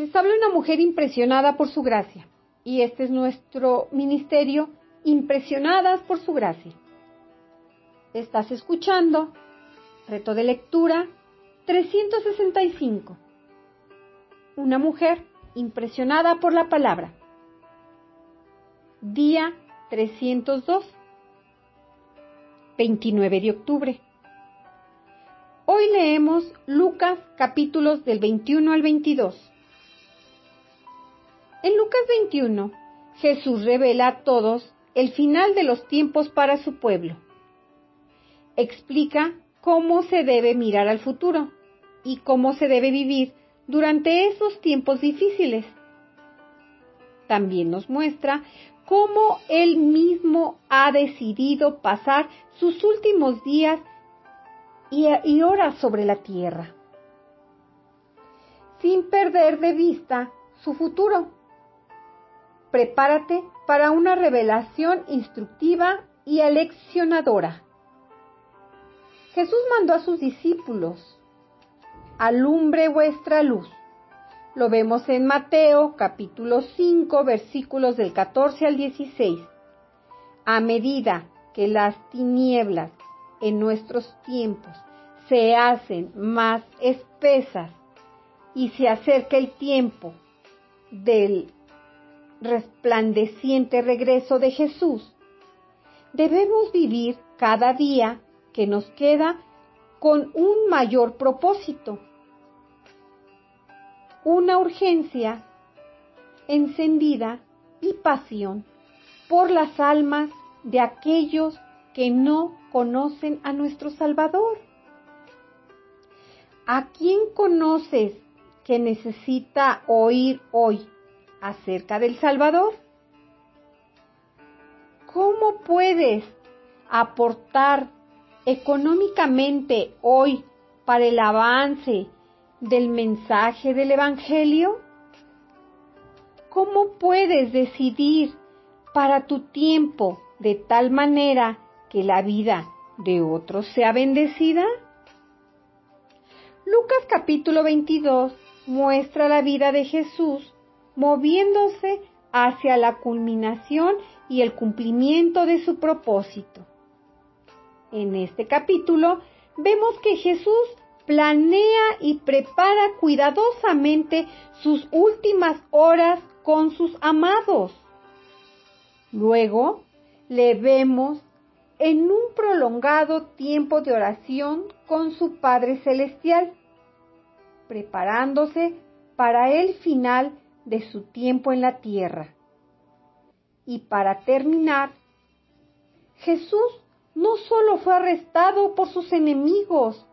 Les habla una mujer impresionada por su gracia y este es nuestro ministerio, impresionadas por su gracia. Estás escuchando Reto de lectura 365. Una mujer impresionada por la palabra. Día 302. 29 de octubre. Hoy leemos Lucas capítulos del 21 al 22. En Lucas 21, Jesús revela a todos el final de los tiempos para su pueblo. Explica cómo se debe mirar al futuro y cómo se debe vivir durante esos tiempos difíciles. También nos muestra cómo Él mismo ha decidido pasar sus últimos días y, horas sobre la tierra, sin perder de vista su futuro. Prepárate para una revelación instructiva y aleccionadora. Jesús mandó a sus discípulos, alumbre vuestra luz. Lo vemos en Mateo capítulo 5 versículos del 14 al 16. A medida que las tinieblas en nuestros tiempos se hacen más espesas y se acerca el tiempo del resplandeciente regreso de Jesús, debemos vivir cada día que nos queda con un mayor propósito, una urgencia encendida y pasión por las almas de aquellos que no conocen a nuestro Salvador. ¿A quién conoces que necesita oír hoy acerca del Salvador? ¿Cómo puedes aportar económicamente hoy para el avance del mensaje del Evangelio? ¿Cómo puedes decidir para tu tiempo de tal manera que la vida de otros sea bendecida? Lucas capítulo 22 muestra la vida de Jesús moviéndose hacia la culminación y el cumplimiento de su propósito. En este capítulo vemos que Jesús planea y prepara cuidadosamente sus últimas horas con sus amados. Luego le vemos en un prolongado tiempo de oración con su Padre Celestial, preparándose para el final de su tiempo en la tierra. Y para terminar, Jesús no solo fue arrestado por sus enemigos,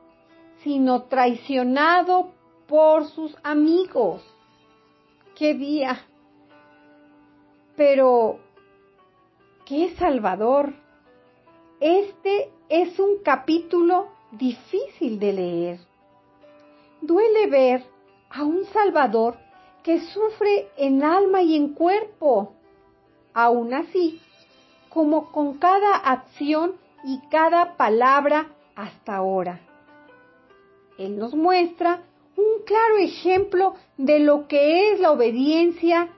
sino traicionado por sus amigos. ¡Qué día! Pero, ¡qué salvador! Este es un capítulo difícil de leer. Duele ver a un Salvador que sufre en alma y en cuerpo. Aún así, como con cada acción y cada palabra hasta ahora. Él nos muestra un claro ejemplo de lo que es la obediencia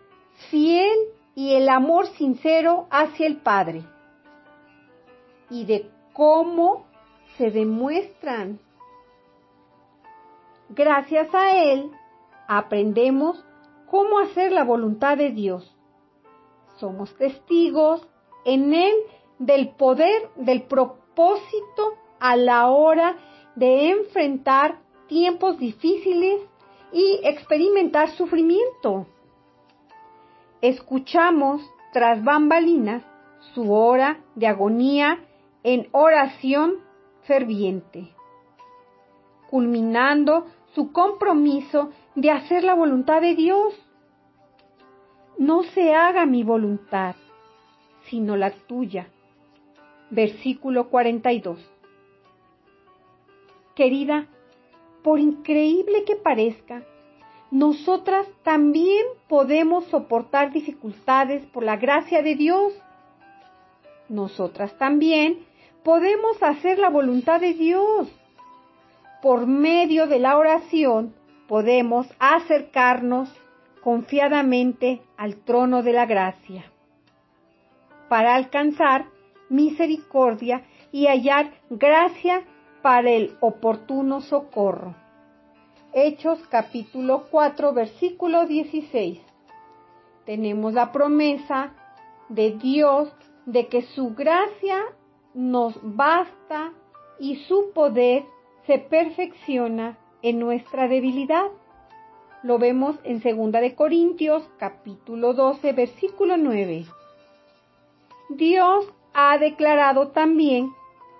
fiel y el amor sincero hacia el Padre y de cómo se demuestran. Gracias a Él aprendemos cómo hacer la voluntad de Dios. Somos testigos en Él del poder, del propósito a la hora de enfrentar tiempos difíciles y experimentar sufrimiento. Escuchamos tras bambalinas su hora de agonía en oración ferviente, culminando su compromiso de hacer la voluntad de Dios. No se haga mi voluntad, sino la tuya. Versículo 42. Querida, por increíble que parezca, nosotras también podemos soportar dificultades por la gracia de Dios. Nosotras también podemos hacer la voluntad de Dios. Por medio de la oración podemos acercarnos confiadamente al trono de la gracia para alcanzar misericordia y hallar gracia para el oportuno socorro. Hechos capítulo 4 versículo 16. Tenemos la promesa de Dios de que su gracia nos basta y su poder se perfecciona en nuestra debilidad. Lo vemos en 2 de Corintios capítulo 12 versículo 9. Dios ha declarado también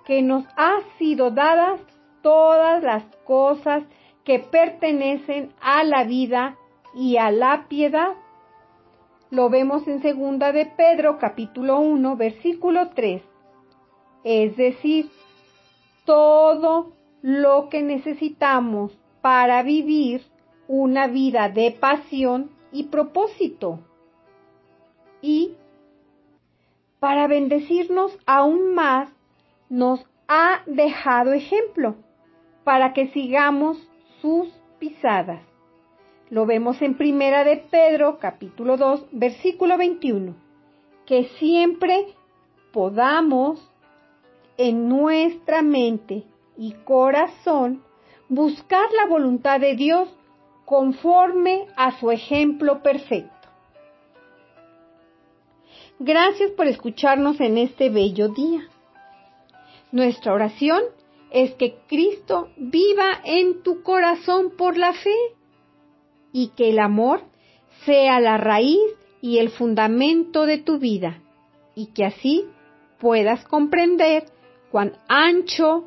que nos ha sido dadas todas las cosas que pertenecen a la vida y a la piedad. Lo vemos en segunda de Pedro capítulo 1 versículo 3. Es decir, todo lo que necesitamos para vivir una vida de pasión y propósito. Y para bendecirnos aún más, nos ha dejado ejemplo para que sigamos sus pisadas. Lo vemos en Primera de Pedro, capítulo 2, versículo 21. Que siempre podamos en nuestra mente y corazón buscar la voluntad de Dios conforme a su ejemplo perfecto. Gracias por escucharnos en este bello día. Nuestra oración es que Cristo viva en tu corazón por la fe y que el amor sea la raíz y el fundamento de tu vida y que así puedas comprender cuán ancho,